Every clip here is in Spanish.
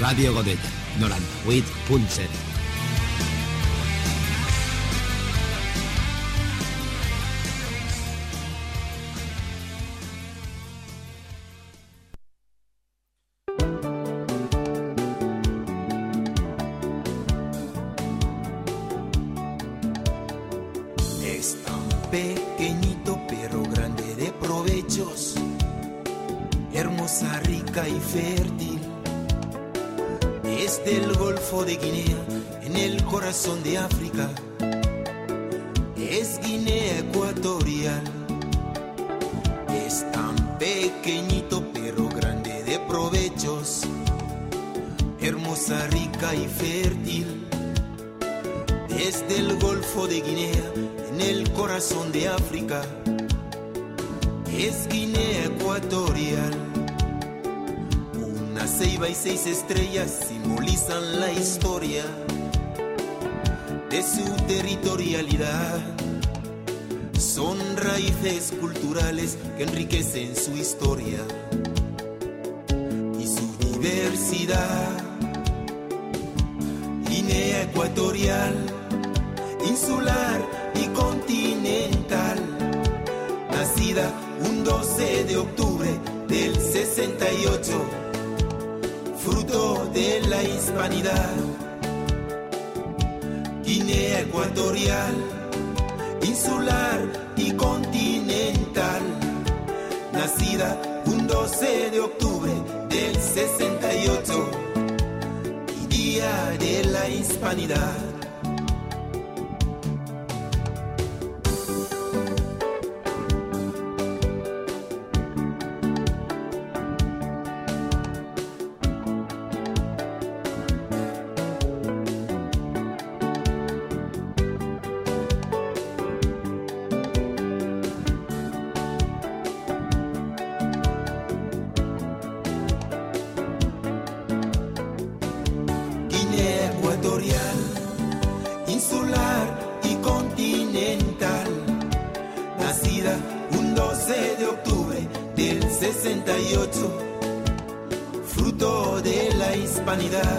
Radio Godella, 98.7. corazón de África. Que enriquecen su historia la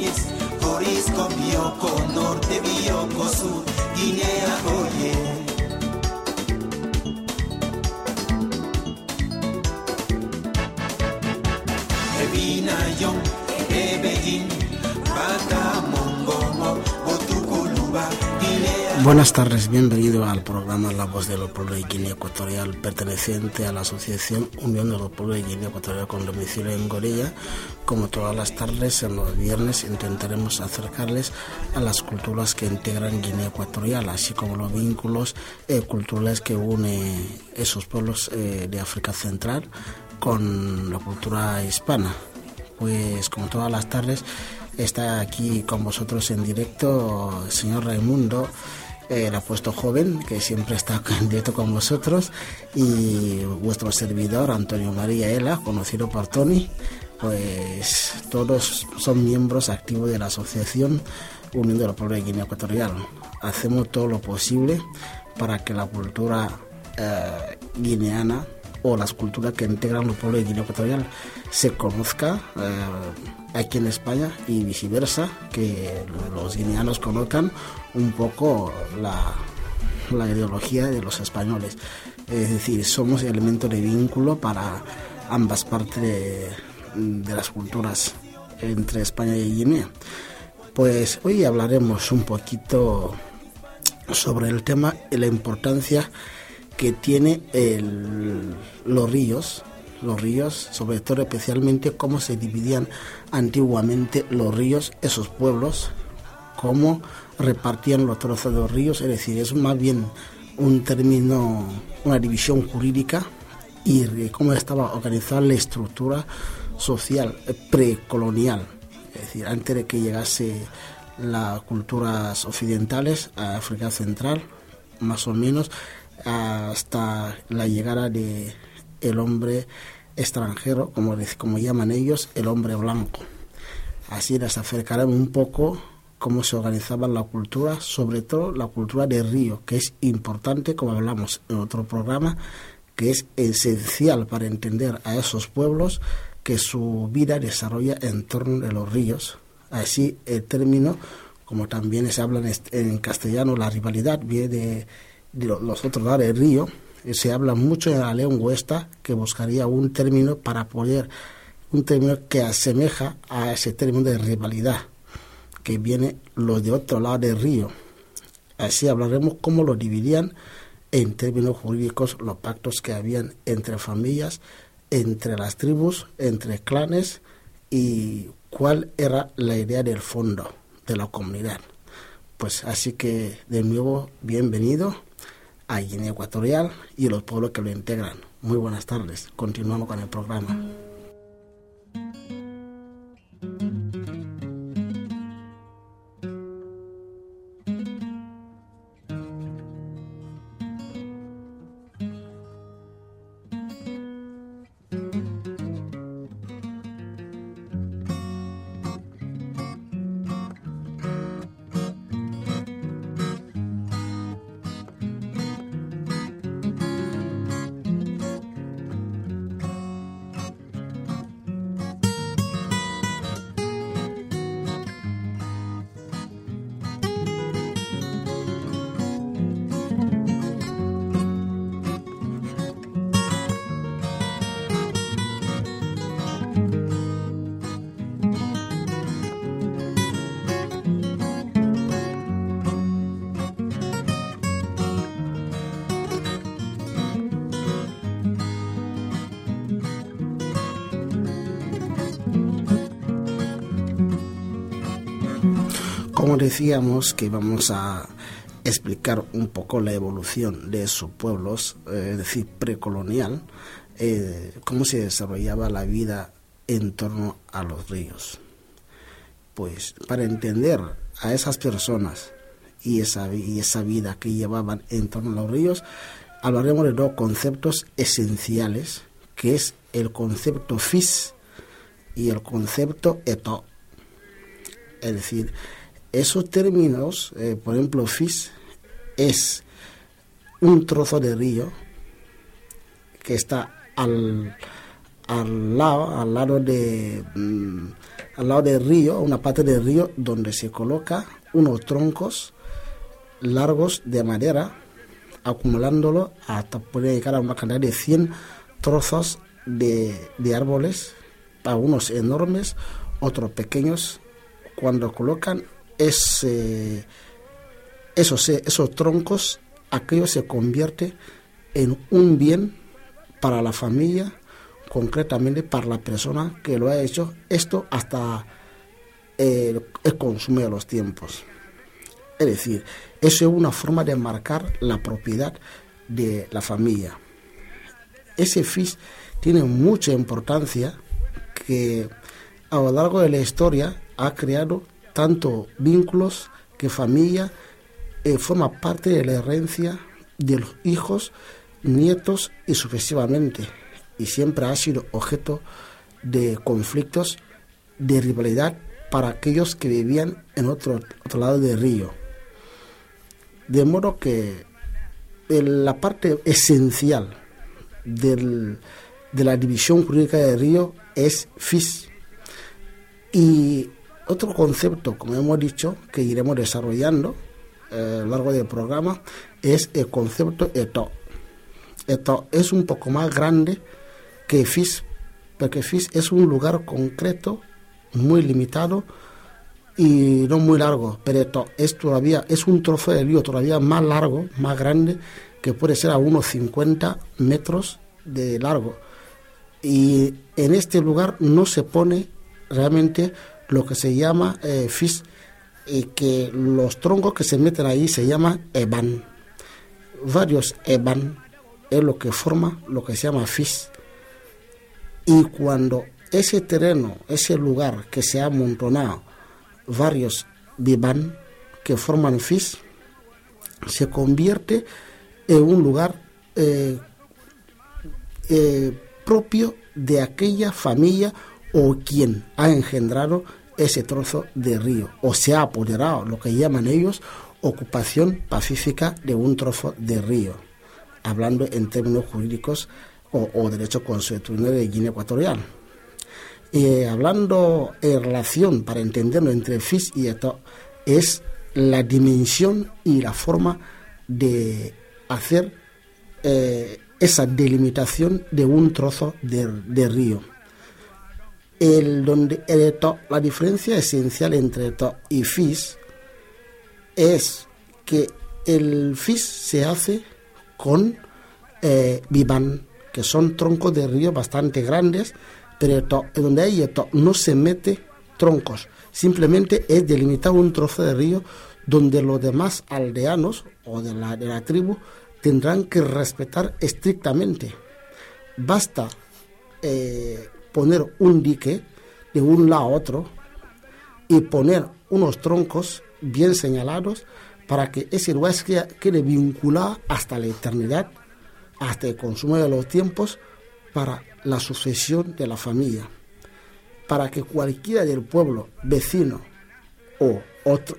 Corisco, Bioko Norte, Bioko Sur, Guinea, Oye. Ebinayon, Ebellín, Batamongomo, Otuculuba, Guinea. Buenas tardes, bienvenido al programa La Voz de los Pueblos de Guinea Ecuatorial, perteneciente a la Asociación Unión de los Pueblos de Guinea Ecuatorial con domicilio en Gorilla. Como todas las tardes, en los viernes intentaremos acercarles a las culturas que integran Guinea Ecuatorial, así como los vínculos eh, culturales que une esos pueblos eh, de África Central con la cultura hispana. Pues como todas las tardes, está aquí con vosotros en directo el señor Raimundo, el apuesto joven, que siempre está en con vosotros, y vuestro servidor, Antonio María Ela, conocido por Tony. Pues todos son miembros activos de la Asociación Unión de los Pueblos de Guinea Ecuatorial. Hacemos todo lo posible para que la cultura eh, guineana o las culturas que integran los pueblos de Guinea Ecuatorial se conozca eh, aquí en España y viceversa, que los guineanos conozcan un poco la, la ideología de los españoles. Es decir, somos elemento de vínculo para ambas partes de, las culturas entre España y Guinea. Pues hoy hablaremos un poquito sobre el tema y la importancia que tiene los ríos, los ríos, sobre todo especialmente cómo se dividían antiguamente los ríos, esos pueblos, cómo repartían los trozos de los ríos, es decir, es más bien un término, una división jurídica y cómo estaba organizada la estructura social precolonial, es decir, antes de que llegase las culturas occidentales a África Central, más o menos, hasta la llegada de el hombre extranjero, como, como llaman ellos, el hombre blanco. Así les acercarán un poco cómo se organizaba la cultura, sobre todo la cultura del río, que es importante, como hablamos en otro programa, que es esencial para entender a esos pueblos que su vida desarrolla en torno de los ríos. Así el término, como también se habla en castellano, la rivalidad viene de los otros lados del río, se habla mucho en la lengua esta que buscaría un término para poder, un término que asemeja a ese término de rivalidad, que viene los de otro lado del río. Así hablaremos cómo lo dividían en términos jurídicos los pactos que habían entre familias, entre las tribus, entre clanes y cuál era la idea del fondo de la comunidad. Pues así que de nuevo, bienvenido a Guinea Ecuatorial y los pueblos que lo integran. Muy buenas tardes. Continuamos con el programa. Como decíamos que vamos a explicar un poco la evolución de esos pueblos, eh, es decir, precolonial, eh, cómo se desarrollaba la vida en torno a los ríos. Pues para entender a esas personas y esa, y esa vida que llevaban en torno a los ríos, hablaremos de dos conceptos esenciales, que es el concepto fis y el concepto eto. Es decir, esos términos, eh, por ejemplo, FIS es un trozo de río que está al, al lado, al lado de mm, al lado del río, una parte del río donde se coloca unos troncos largos de madera, acumulándolo hasta poder llegar a una cantidad de 100 trozos de, de árboles, algunos enormes, otros pequeños. Cuando colocan ese, esos, esos troncos, aquello se convierte en un bien para la familia, concretamente para la persona que lo ha hecho, esto hasta el, consumo de los tiempos. Es decir, eso es una forma de marcar la propiedad de la familia. Ese FIS tiene mucha importancia que a lo largo de la historia ha creado tanto vínculos que familia eh, forma parte de la herencia de los hijos, nietos y sucesivamente. Y siempre ha sido objeto de conflictos, de rivalidad para aquellos que vivían en otro, otro lado del río. De modo que la parte esencial del, de la división jurídica de río es FIS. Y otro concepto, como hemos dicho, que iremos desarrollando eh, a lo largo del programa, es el concepto ETO. ETO es un poco más grande que FIS, porque FIS es un lugar concreto, muy limitado y no muy largo, pero esto es todavía es un trozo de río todavía más largo, más grande, que puede ser a unos 50 metros de largo. Y en este lugar no se pone realmente lo que se llama eh, FIS, y que los troncos que se meten ahí se llaman EBAN. Varios EBAN es lo que forma lo que se llama FIS. Y cuando ese terreno, ese lugar que se ha amontonado, varios vivan que forman FIS, se convierte en un lugar eh, eh, propio de aquella familia o quien ha engendrado ese trozo de río o se ha apoderado, lo que llaman ellos, ocupación pacífica de un trozo de río, hablando en términos jurídicos o, derecho consuetudinario de Guinea Ecuatorial. Y hablando en relación, para entenderlo entre FIS y esto, es la dimensión y la forma de hacer eh, esa delimitación de un trozo de, río. El, donde el la diferencia esencial entre eto y FIS es que el FIS se hace con eh, vivan, que son troncos de río bastante grandes, pero donde hay esto no se mete troncos, simplemente es delimitar un trozo de río donde los demás aldeanos o de la, de la tribu tendrán que respetar estrictamente. Basta eh, poner un dique de un lado a otro y poner unos troncos bien señalados para que ese lugar quede vinculado hasta la eternidad, hasta el consumo de los tiempos, para la sucesión de la familia, para que cualquiera del pueblo vecino o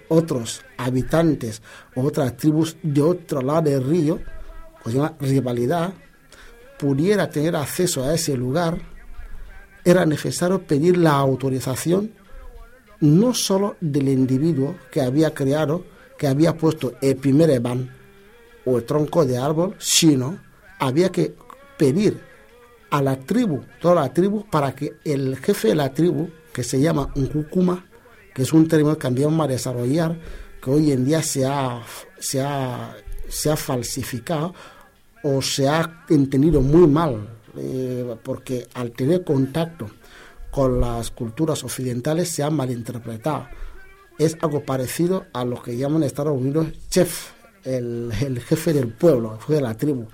otros habitantes o otras tribus de otro lado del río, pues una rivalidad, pudiera tener acceso a ese lugar, era necesario pedir la autorización no solo del individuo que había creado, que había puesto el primer o el tronco de árbol, sino había que pedir a la tribu, toda la tribu, para que el jefe de la tribu, que se llama un cucuma, que es un término que cambiamos a desarrollar, que hoy en día se ha, se ha, se ha falsificado o se ha entendido muy mal, eh, porque al tener contacto con las culturas occidentales se ha malinterpretado. Es algo parecido a lo que llaman en Estados Unidos chef, el, jefe del pueblo, el jefe de la tribu.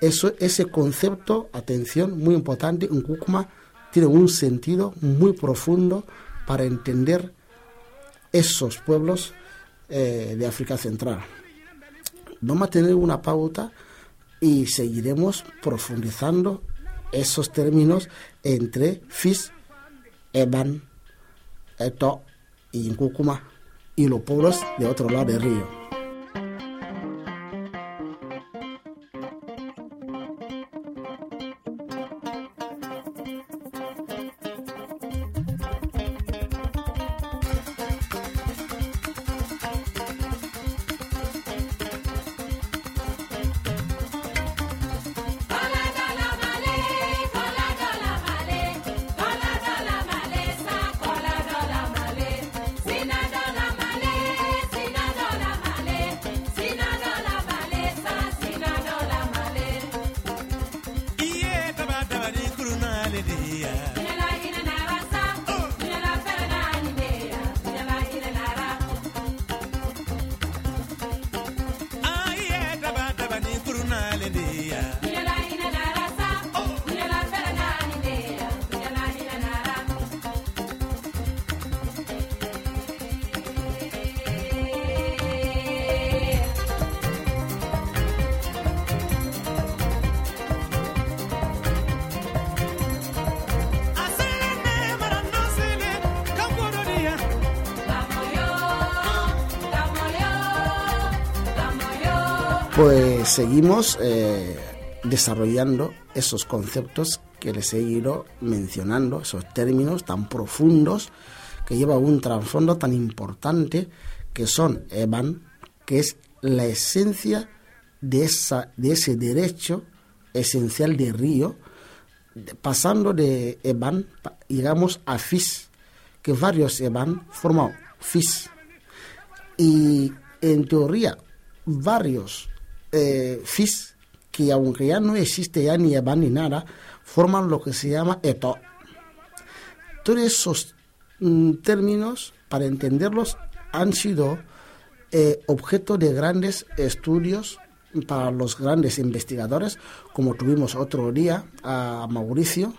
Eso, ese concepto, atención, muy importante, en Kukuma tiene un sentido muy profundo para entender esos pueblos eh, de África Central. Vamos a tener una pauta y seguiremos profundizando esos términos entre FIS, Eban, Eto y Kukuma y los pueblos de otro lado del río. Seguimos eh, desarrollando esos conceptos que les he ido mencionando, esos términos tan profundos que llevan un trasfondo tan importante que son Evan, que es la esencia de, de ese derecho esencial de Río, pasando de Evan, llegamos a FIS, que varios Evan forman FIS. Y en teoría, varios eh, FIS, que aunque ya no existe ya ni Evan ni nada, forman lo que se llama ETO. Todos esos mm, términos, para entenderlos, han sido eh, objeto de grandes estudios para los grandes investigadores, como tuvimos otro día a Mauricio,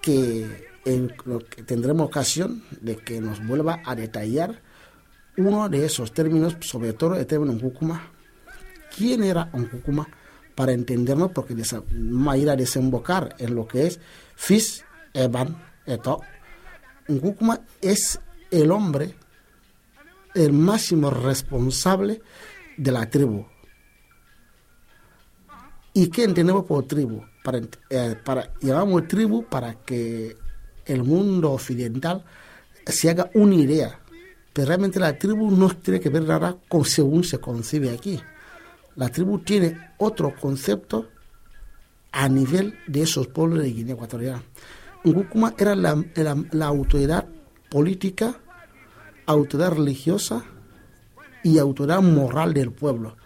que, en, que tendremos ocasión de que nos vuelva a detallar uno de esos términos, sobre todo el término Nkukuma. ¿Quién era Nkukuma? Para entendernos, porque vamos a ir a desembocar en lo que es Fis, Evan, Eto. Nkukuma es el hombre, el máximo responsable de la tribu. ¿Y qué entendemos por tribu? Para, eh, para, llamamos tribu para que el mundo occidental se haga una idea. Pero realmente la tribu no tiene que ver nada con según se concibe aquí. La tribu tiene otro concepto a nivel de esos pueblos de Guinea Ecuatorial. Ngukuma era la, la autoridad política, autoridad religiosa y autoridad moral del pueblo.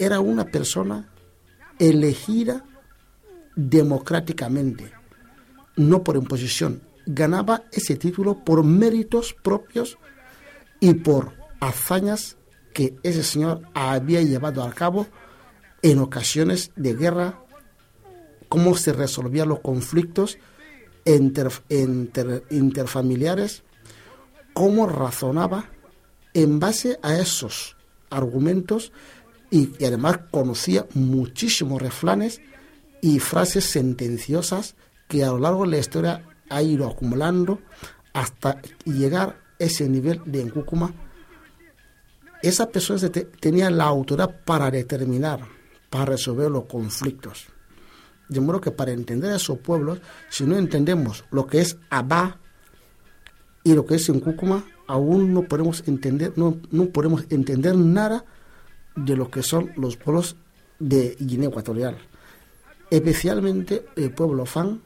Era una persona elegida democráticamente, no por imposición. Ganaba ese título por méritos propios y por hazañas que ese señor había llevado a cabo en ocasiones de guerra, cómo se resolvían los conflictos interfamiliares, cómo razonaba en base a esos argumentos y, además conocía muchísimos refranes y frases sentenciosas que a lo largo de la historia ha ido acumulando hasta llegar a ese nivel de encúcuma. Esa persona tenía la autoridad para determinar, para resolver los conflictos. De modo que para entender a esos pueblos, si no entendemos lo que es Abá y lo que es Encúcuma, aún no podemos entender, no, no podemos entender nada de lo que son los pueblos de Guinea Ecuatorial, especialmente el pueblo Fan.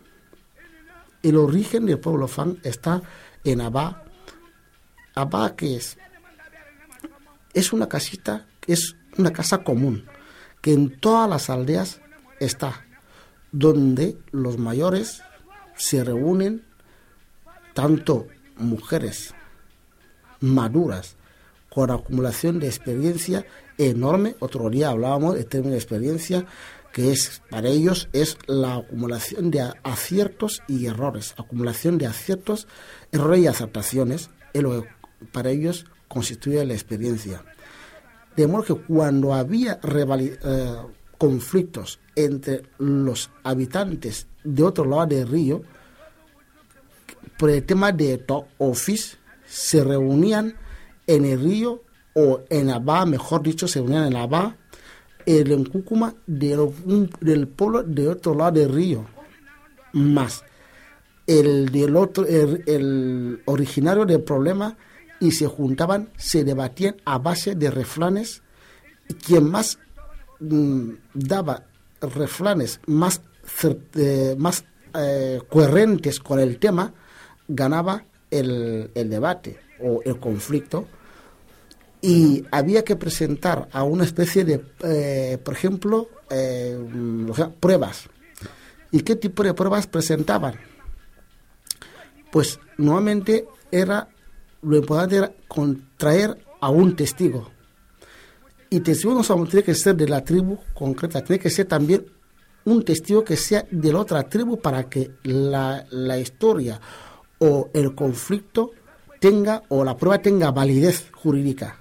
El origen del pueblo Fan está en Abá. Abá, que es? Es una casita, es una casa común, que en todas las aldeas está, donde los mayores se reúnen, tanto mujeres maduras, con acumulación de experiencia enorme. Otro día hablábamos de término de experiencia, que es para ellos es la acumulación de aciertos y errores, acumulación de aciertos, errores y aceptaciones, para ellos constituye la experiencia. De modo que cuando había eh, conflictos entre los habitantes de otro lado del río, por el tema de top office, se reunían en el río o en Abá, mejor dicho, se unían en Abá, el Encúcuma del, del pueblo de otro lado del río, más el del otro, el, originario del problema, y se juntaban, se debatían a base de refranes, quien más mm, daba refranes más, eh, más eh, coherentes con el tema, ganaba el, el debate o el conflicto y había que presentar a una especie de, eh, por ejemplo, eh, pruebas. ¿Y qué tipo de pruebas presentaban? Pues nuevamente era, lo importante era contraer a un testigo. Y testigo no tiene que ser de la tribu concreta, tiene que ser también un testigo que sea de la otra tribu para que la, la historia o el conflicto tenga o la prueba tenga validez jurídica.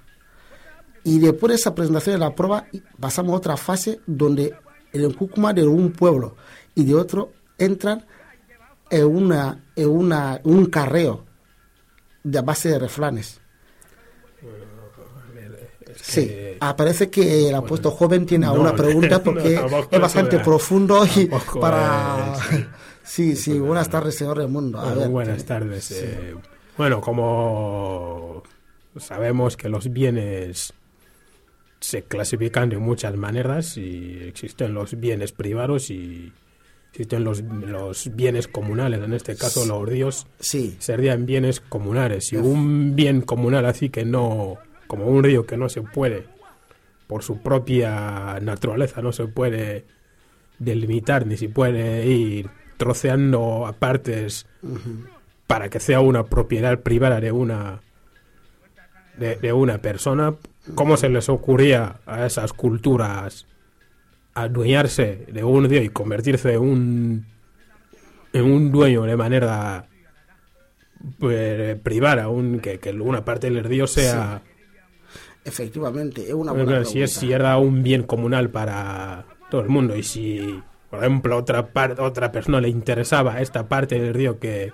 Y después de esa presentación de la prueba, pasamos a otra fase donde el encúcuma de un pueblo y de otro entran en, una, en una, un carreo de base de refranes. sí, parece que el apuesto joven tiene alguna pregunta porque es bastante profundo y para... sí, sí, buenas tardes, señor Raimundo. buenas tardes. Eh, bueno, como sabemos que los bienes se clasifican de muchas maneras y existen los bienes privados y existen los, los bienes comunales, en este caso los ríos sí. serían bienes comunales. Y un bien comunal así que no, como un río que no se puede, por su propia naturaleza, no se puede delimitar ni se puede ir troceando a partes para que sea una propiedad privada de una de, una persona, ¿cómo se les ocurría a esas culturas adueñarse de un río y convertirse en un, en un dueño de manera pues, privada, un, que, que, una parte del río sea... Efectivamente, es una buena si, es, si era un bien comunal para todo el mundo y si, por ejemplo, otra, parte otra persona le interesaba esta parte del río que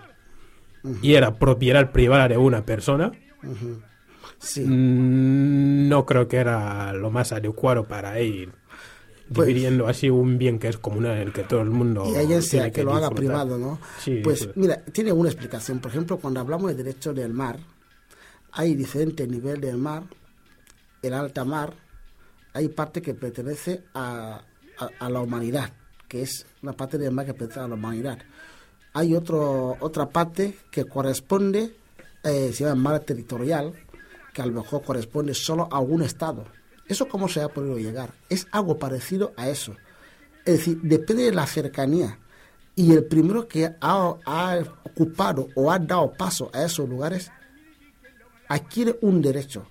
y era propiedad privada de una persona, mm, no creo que era lo más adecuado para ir pues, dividiendo así un bien que es comunal, el que todo el mundo. Y alguien sea que, lo haga privado, ¿no? pues mira, tiene una explicación. Por ejemplo, cuando hablamos de derecho del mar, hay diferentes niveles del mar. El alta mar, hay parte que pertenece a, a, la humanidad, que es una parte del mar que pertenece a la humanidad. Hay otro, otra parte que corresponde, eh, se llama mar territorial, que a lo mejor corresponde solo a un estado ¿Eso cómo se ha podido llegar? Es algo parecido a eso. Es decir, depende de la cercanía. Y el primero que ha, ocupado o ha dado paso a esos lugares adquiere un derecho.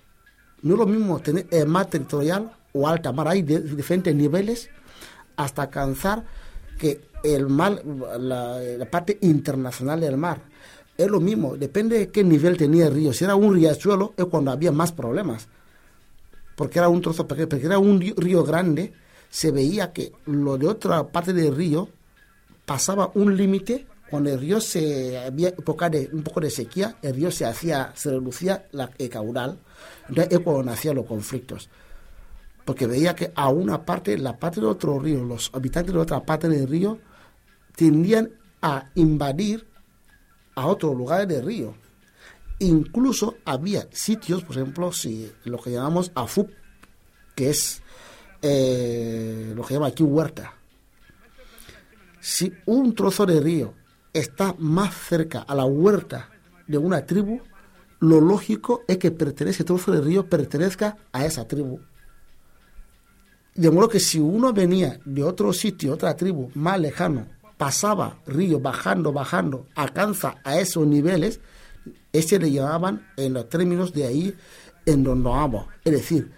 No es lo mismo tener el mar territorial o alta mar. Hay diferentes niveles hasta alcanzar que el mar, la, la, parte internacional del mar. Es lo mismo, depende de qué nivel tenía el río. Si era un riachuelo es cuando había más problemas porque era un trozo pequeño, porque era un río grande, se veía que lo de otra parte del río pasaba un límite cuando el río se había un poco de sequía, el río se hacía, se reducía la, el caudal, entonces es cuando nacían los conflictos. Porque veía que a una parte, la parte de otro río, los habitantes de otra parte del río, tendían a invadir a otros lugares del río. Incluso había sitios, por ejemplo, si lo que llamamos AFUP, que es eh, lo que llama aquí huerta. Si un trozo de río está más cerca a la huerta de una tribu, lo lógico es que pertenece, trozo de río pertenezca a esa tribu. De modo que si uno venía de otro sitio, otra tribu más lejano, pasaba río, bajando, bajando, alcanza a esos niveles, ese le llamaban en los términos de ahí en donde vamos. Es decir,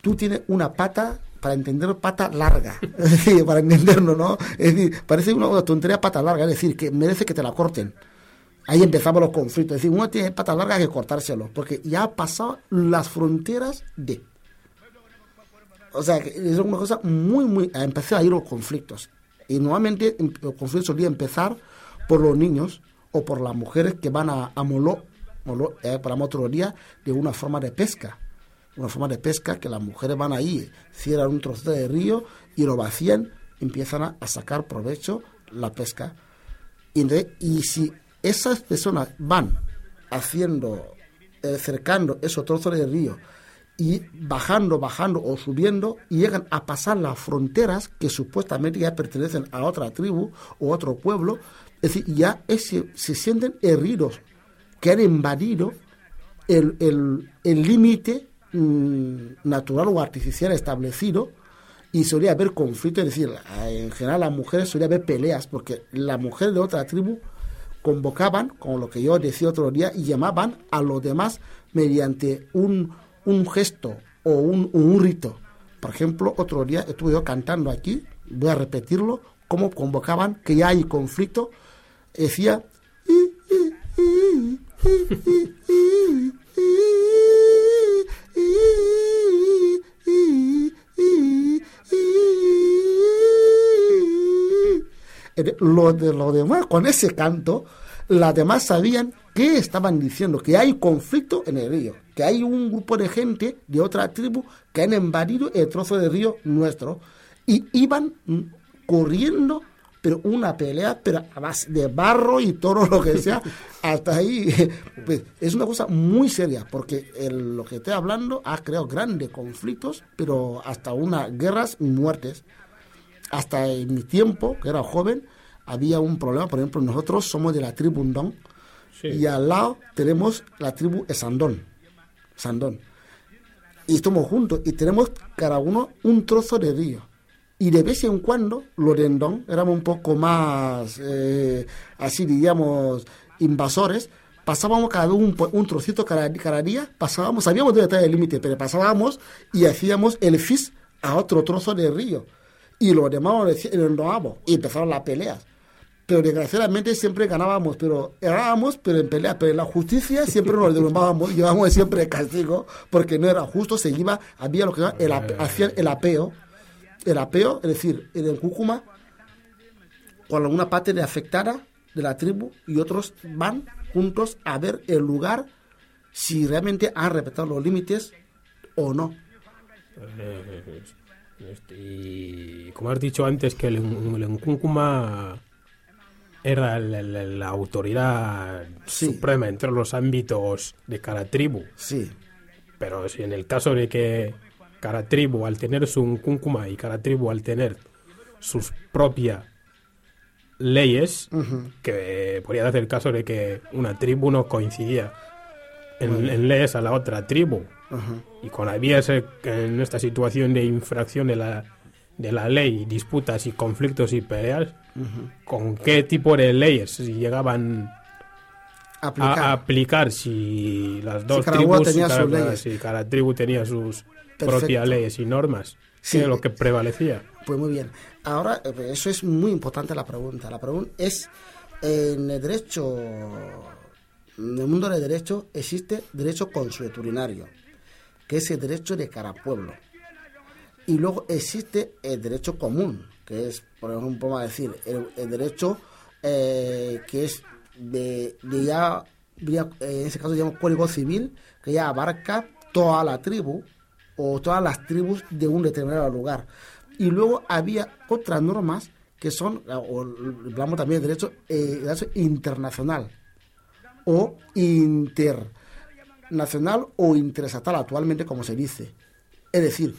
tú tienes una pata, para entenderlo, pata larga. Es decir, para entenderlo, ¿no? Es decir, parece una tontería pata larga, es decir, que merece que te la corten. Ahí empezamos los conflictos. Es decir, uno tiene pata larga que cortárselo, porque ya ha pasado las fronteras de. O sea, es una cosa muy, muy. Empezó a ir los conflictos. Y nuevamente los conflictos solían empezar por los niños, o por las mujeres que van a, a Moló, eh, para de una forma de pesca. Una forma de pesca que las mujeres van ahí, cierran un trozo de río y lo vacían, empiezan a, sacar provecho la pesca. Y, y si esas personas van haciendo, eh, cercando esos trozos de río y bajando, bajando o subiendo y llegan a pasar las fronteras que supuestamente ya pertenecen a otra tribu o otro pueblo, es decir, ya se sienten heridos, que han invadido el límite mm, natural o artificial establecido y solía haber conflicto, es decir, en general las mujeres solía haber peleas, porque las mujeres de otra tribu convocaban, como lo que yo decía otro día, y llamaban a los demás mediante un, un gesto o un, un rito. Por ejemplo, otro día estuve yo cantando aquí, voy a repetirlo, cómo convocaban que ya hay conflicto decía lo de lo demás con ese canto las demás sabían qué estaban diciendo que hay conflicto en el río que hay un grupo de gente de otra tribu que han invadido el trozo de río nuestro y iban mm, corriendo pero una pelea, pero a base de barro y todo lo que sea, hasta ahí. Pues, es una cosa muy seria, porque lo que estoy hablando ha creado grandes conflictos, pero hasta unas guerras y muertes. Hasta en mi tiempo, que era joven, había un problema. Por ejemplo, nosotros somos de la tribu Ndong y al lado tenemos la tribu Sandón. Sandón. Y estamos juntos y tenemos cada uno un trozo de río y de vez en cuando los Rendón éramos un poco más, eh, así diríamos, invasores, pasábamos cada uno un, trocito cada, día, pasábamos, sabíamos dónde estaba el límite, pero pasábamos y hacíamos el fis a otro trozo del río. Y los demás nos y empezaron las peleas. Pero desgraciadamente siempre ganábamos, pero errábamos, pero en pelea. Pero en la justicia siempre nos derrumbábamos, llevábamos siempre castigo, porque no era justo, se iba, había lo que el, hacían el apeo, el apeo, es decir, en el Cúcuma, cuando una parte de afectada de la tribu y otros van juntos a ver el lugar si realmente han respetado los límites o no. Y como has dicho antes, que el, Cúcuma era la, autoridad suprema entre los ámbitos de cada tribu. Sí. Pero si en el caso de que cada tribu al tener su cúncuma y cada tribu al tener sus propias leyes, que podría hacer el caso de que una tribu no coincidía en, leyes a la otra tribu. Y cuando había en esta situación de infracción de la, de la ley, disputas y conflictos y peleas, ¿con qué tipo de leyes llegaban a aplicar, si las dos tribus, si cada tribu tenía sus propias leyes y normas, sí, lo que prevalecía. Pues muy bien. Ahora, eh, eso es muy importante la pregunta. La pregunta es, en el derecho, en el mundo del derecho existe derecho consuetudinario, que es el derecho de cada pueblo. Y luego existe el derecho común, que es, por ejemplo, vamos a decir, el, derecho eh, que es de, ya, en ese caso, llamamos código civil, que ya abarca toda la tribu o todas las tribus de un determinado lugar. Y luego había otras normas que son, o hablamos también de derecho, eh, internacional o internacional o interestatal actualmente como se dice. Es decir,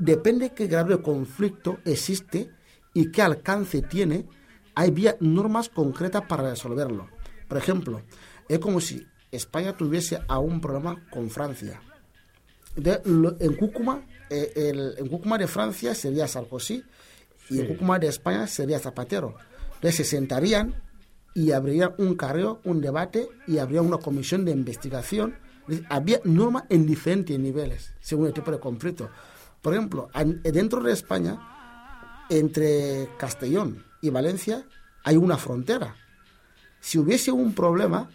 depende qué grado de conflicto existe y qué alcance tiene, hay normas concretas para resolverlo. Por ejemplo, es como si España tuviese aún problema con Francia en Cúcuma, eh, el, en Cúcuma de Francia sería Sarkozy y en Cúcuma de España sería Zapatero. Entonces se sentarían y habría un carreo, un debate y habría una comisión de investigación. Había normas en diferentes niveles, según el tipo de conflicto. Por ejemplo, dentro de España, entre Castellón y Valencia, hay una frontera. Si hubiese un problema,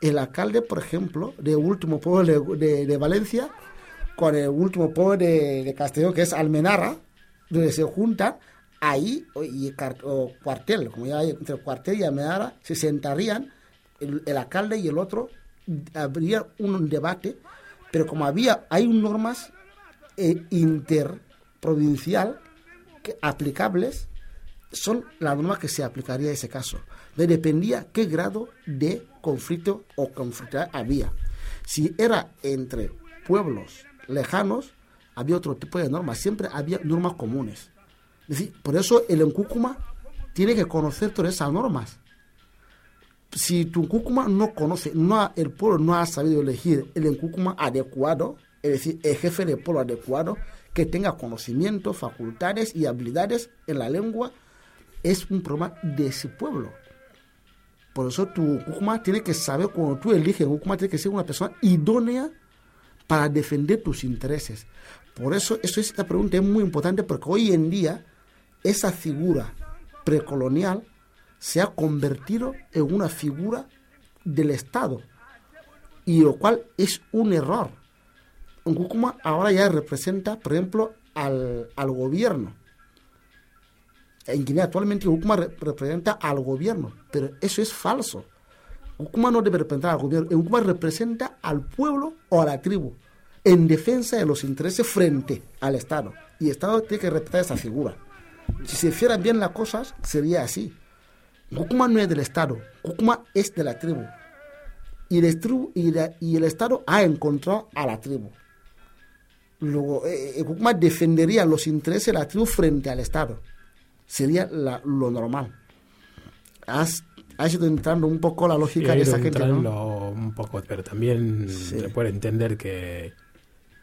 el alcalde, por ejemplo, de último pueblo de Valencia, con el último pueblo de, Castellón, que es Almenara, donde se juntan, ahí, y o cuartel, como ya hay entre cuartel y Almenara, se sentarían el, alcalde y el otro, habría un debate, pero como había, hay normas eh, interprovincial aplicables, son las normas que se aplicaría en ese caso. dependía qué grado de conflicto o conflictividad había. Si era entre pueblos lejanos había otro tipo de normas, siempre había normas comunes. Por eso el encúcuma tiene que conocer todas esas normas. Si tu encúcuma no conoce, no el pueblo no ha sabido elegir el encúcuma adecuado, es decir, el jefe de pueblo adecuado, que tenga conocimientos, facultades y habilidades en la lengua, es un problema de ese pueblo. Por eso tu cúcuma tiene que saber, cuando tú eliges cúcuma, tiene que ser una persona idónea para defender tus intereses. Por eso, eso esta pregunta es muy importante porque hoy en día esa figura precolonial se ha convertido en una figura del Estado, y lo cual es un error. Cúcuma ahora ya representa, por ejemplo, al, gobierno. En Guinea actualmente Cúcuma representa al gobierno, pero eso es falso. Kukuma no debe representar al gobierno, en Kukuma representa al pueblo o a la tribu en defensa de los intereses frente al Estado. Y el Estado tiene que respetar esa figura. Si se hicieran bien las cosas, sería así. Kukuma no es del Estado, Kukuma es de la tribu. Y el, Estado ha encontrado a la tribu. Luego, eh, Kukuma defendería los intereses de la tribu frente al Estado. Sería lo normal. Has, has ido entrando un poco la lógica de esa gente, ¿no? un poco, pero también se puede entender que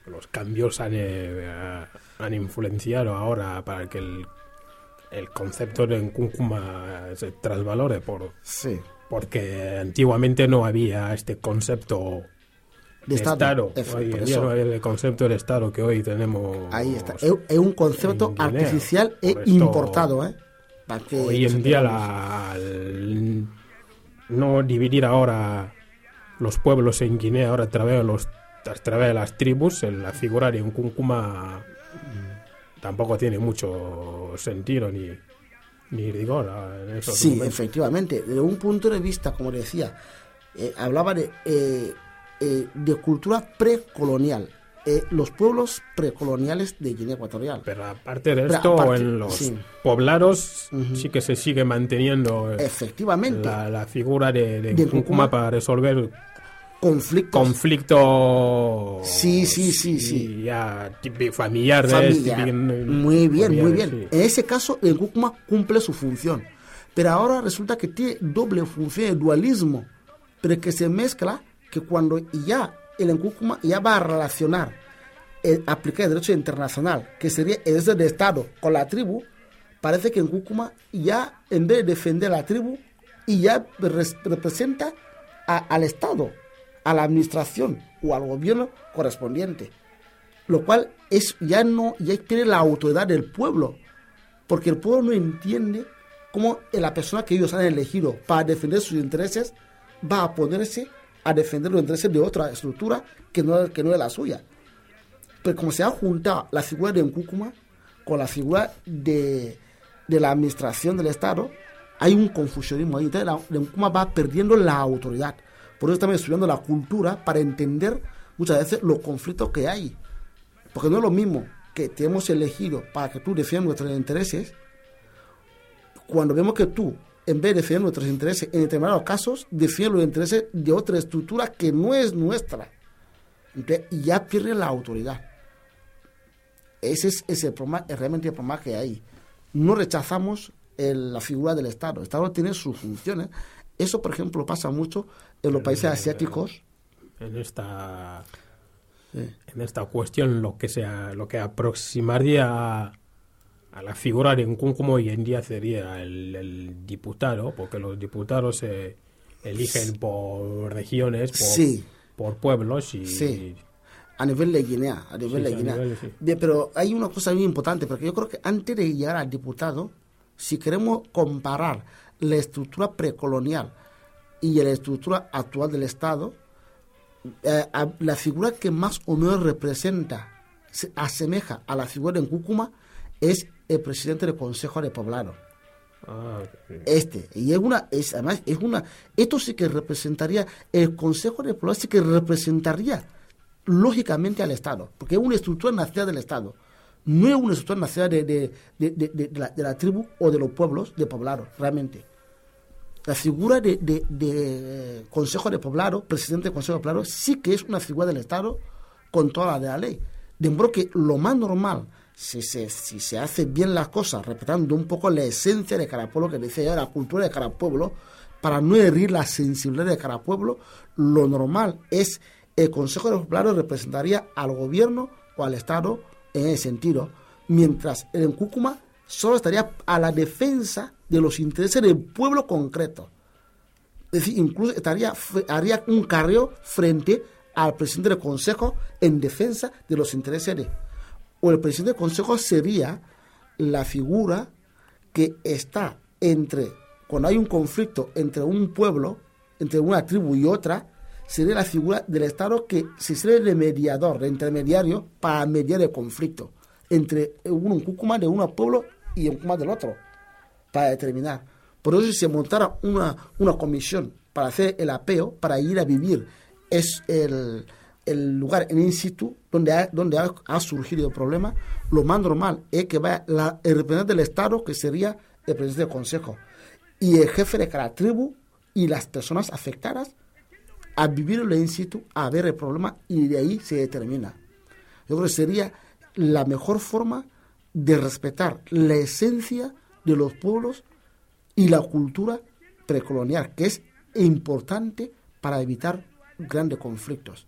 los cambios han, eh, han influenciado ahora para que el, el concepto de Kukuma se trasvalore por Sí. porque antiguamente no había este concepto De Estado. Estado. Hoy en día no el concepto de Estado que hoy tenemos. Ahí está. Es, un concepto artificial e importado, ¿eh? Hoy en día la, no dividir ahora los pueblos en Guinea ahora a través de los a través de las tribus, en la figura de un Kunkuma tampoco tiene mucho sentido ni, ni rigor en esos Sí, momentos. efectivamente. Desde un punto de vista, como decía, eh, hablaba de, eh, eh, de cultura precolonial. Eh, los pueblos precoloniales de Guinea Ecuatorial. Pero aparte de Pero esto, aparte, en los sí. poblados Ujú. sí que se sigue manteniendo eh, Efectivamente. la, la figura de, de, De para resolver conflictos. conflictos Sí, sí, sí, sí. ya familiar, familiar. este, Muy bien, muy bien. familiares, En ese caso, el Kukuma cumple su función. Pero ahora resulta que tiene doble función, el dualismo, pero que se mezcla que cuando ya el Nkukuma ya va a relacionar, aplicar el derecho internacional, que sería el derecho de Estado con la tribu, parece que Nkukuma ya, en vez de defender a la tribu, y ya res- representa al Estado, a la administración o al gobierno correspondiente. Lo cual es ya no ya tiene la autoridad del pueblo porque el pueblo no entiende cómo la persona que ellos han elegido para defender sus intereses va a ponerse a defender los intereses de otra estructura que no, que no es la suya pero como se ha juntado la figura de Nkukuma con la figura de, de la administración del Estado, hay un confusionismo ahí. Entonces, la, Nkukuma va perdiendo la autoridad. Por eso estamos estudiando la cultura para entender muchas veces los conflictos que hay. Porque no es lo mismo que te hemos elegido para que tú defiendas nuestros intereses, cuando vemos que tú, en vez de defender nuestros intereses, en determinados casos, defiendes los intereses de otra estructura que no es nuestra. Entonces, ya pierde la autoridad. Ese es, ese el problema, es realmente el problema que hay. No rechazamos el- la figura del Estado. El Estado tiene sus funciones. Eso, por ejemplo, pasa mucho en los países asiáticos. en esta Sí. en esta cuestión lo que sea lo que aproximaría a, la figura de Nkunkumu hoy en día sería el, el diputado porque los diputados se eligen por regiones por, Sí. por pueblos y Sí. a nivel de Guinea, a nivel Sí, de sí, a Guinea. nivel, sí. Bien, pero hay una cosa muy importante, porque yo creo que antes de llegar al diputado, si queremos comparar la estructura precolonial y la estructura actual del Estado, eh, a- la figura que más o menos representa, se asemeja a la figura de Nkukuma, es el presidente del Consejo de Poblado Ah, este y es una es además es una esto sí que representaría el Consejo de Población sí que representaría lógicamente al Estado porque es una estructura nacida del Estado no es una estructura nacida de, de, de- la, de la tribu o de los pueblos de poblado realmente. La figura de, de- de, eh, Consejo de Poblado, presidente del Consejo de Poblado, sí que es una figura del Estado con toda la de la ley. De modo que lo más normal, si se, si se hace bien las cosas, respetando un poco la esencia de cada pueblo, que yo, la cultura de cada pueblo, para no herir la sensibilidad de cada pueblo, lo normal es el Consejo de Poblado representaría al gobierno o al Estado en ese sentido, mientras el Cúcuma solo estaría a la defensa de los intereses del pueblo concreto. Es decir, incluso estaría, haría un carreo frente al presidente del consejo en defensa de los intereses de. El presidente del consejo sería la figura que está entre, cuando hay un conflicto entre un pueblo, entre una tribu y otra, sería la figura del Estado que se sirve de mediador, de intermediario, para mediar el conflicto entre un, un cúcuma de un pueblo y un cúcuma del otro para determinar. Por eso si se montara una, una comisión para hacer el apeo, para ir a vivir. Es el, el lugar en in situ donde ha, donde ha, surgido el problema. Lo más normal es que vaya el representante del Estado, que sería el presidente del Consejo, y el jefe de cada tribu y las personas afectadas a vivir el in situ, a ver el problema y de ahí se determina. Yo creo que sería la mejor forma de respetar la esencia de los pueblos y la cultura precolonial, que es importante para evitar grandes conflictos.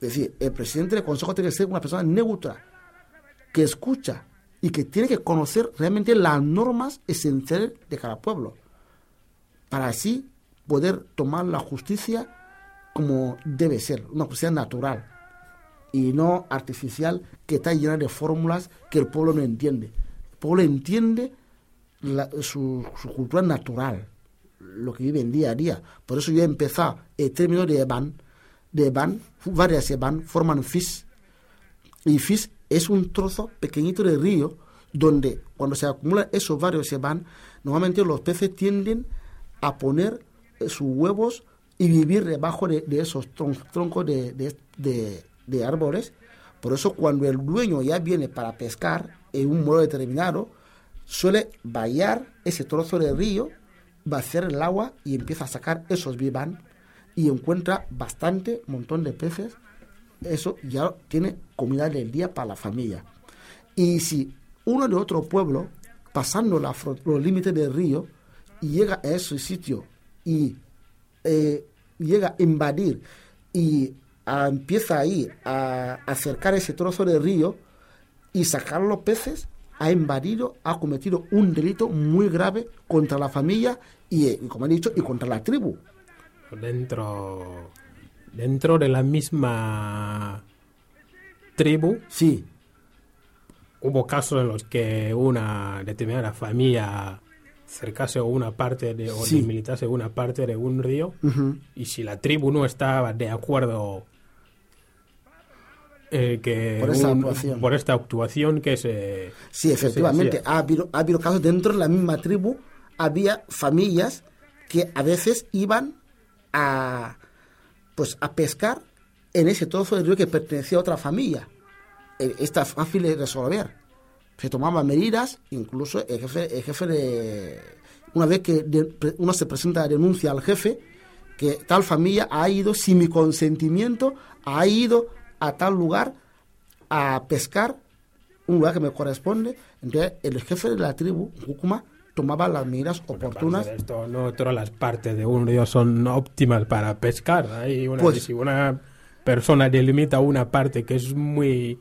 Es decir, el presidente del Consejo tiene que ser una persona neutra, que escucha y que tiene que conocer realmente las normas esenciales de cada pueblo, para así poder tomar la justicia como debe ser, una justicia natural y no artificial que está llena de fórmulas que el pueblo no entiende. El pueblo entiende su, cultura natural, lo que viven día a día. Por eso yo he empezado el término de Eban, de Eban, varias Eban forman FIS, y FIS es un trozo pequeñito de río donde cuando se acumulan esos varios Eban, normalmente los peces tienden a poner eh, sus huevos y vivir debajo de, de esos tron- troncos de, de- de- de árboles. Por eso cuando el dueño ya viene para pescar en un modo determinado, suele vallar ese trozo de río, vaciar el agua y empieza a sacar esos vivan y encuentra bastante montón de peces. Eso ya tiene comida del día para la familia. Y si uno de otro pueblo, pasando los límites del río, llega a ese sitio y eh, llega a invadir y a- empieza ahí a acercar ese trozo de río y sacar los peces, ha invadido, ha cometido un delito muy grave contra la familia y, eh, y, como he dicho, y contra la tribu. Dentro, dentro de la misma tribu Sí, hubo casos en los que una determinada familia cercase una parte de, o Sí. limitase una parte de un río y si la tribu no estaba de acuerdo eh, que Por esa un- actuación. por esta actuación que se sí, efectivamente. Ha, habido, ha habido casos dentro de la misma tribu, había familias que a veces iban a, pues, a pescar en ese trozo de río que pertenecía a otra familia. Eh, Esta es fácil de resolver. Se tomaban medidas, incluso el jefe, el jefe de... Una vez que uno se presenta la denuncia al jefe, que tal familia ha ido sin mi consentimiento, ha ido a tal lugar a pescar, un lugar que me corresponde. Entonces, el jefe de la tribu, Jukuma, tomaba las medidas oportunas. Esto no todas las partes de un río son óptimas para pescar hay una Pues- si una persona delimita una parte que es muy